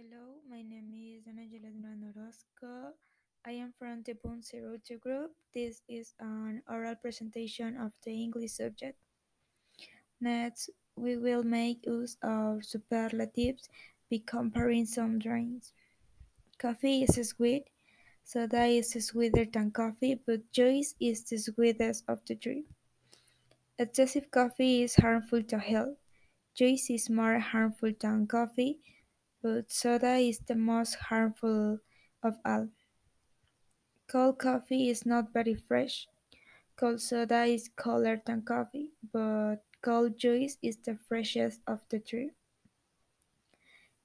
Hello, my name is Angela Durán Orozco. I am from the Punceruto group. This is an oral presentation of the English subject. Next, we will make use of superlatives by comparing some drinks. Coffee is sweet, soda is sweeter than coffee, but juice is the sweetest of the three. Excessive coffee is harmful to health. Juice is more harmful than coffee but soda is the most harmful of all. Cold coffee is not very fresh. Cold soda is colder than coffee, but cold juice is the freshest of the three.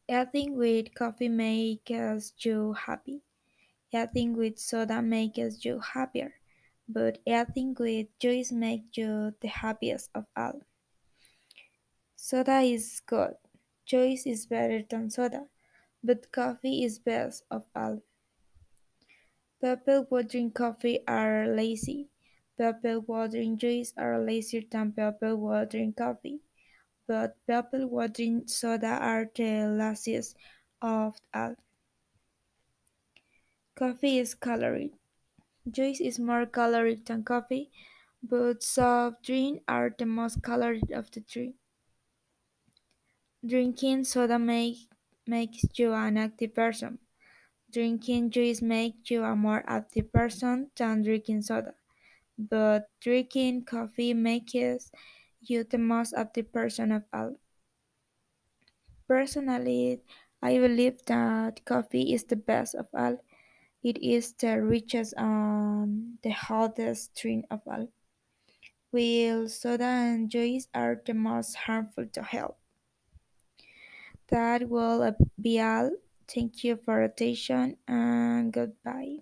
Eating with coffee makes you happy. Eating with soda makes you happier, but eating with juice makes you the happiest of all. Soda is good. Juice is better than soda, but coffee is best of all. People who drink coffee are lazy. People who drink juice are lazier than people who drink coffee. But people who drink soda are the laziest of all. Coffee is caloric. Juice is more caloric than coffee, but soft drinks are the most caloric of the three. Drinking soda make, makes you an active person. Drinking juice makes you a more active person than drinking soda, but drinking coffee makes you the most active person of all. Personally, I believe that coffee is the best of all. It is the richest and the hottest drink of all, while soda and juice are the most harmful to health. That will be all. Thank you for attention and goodbye.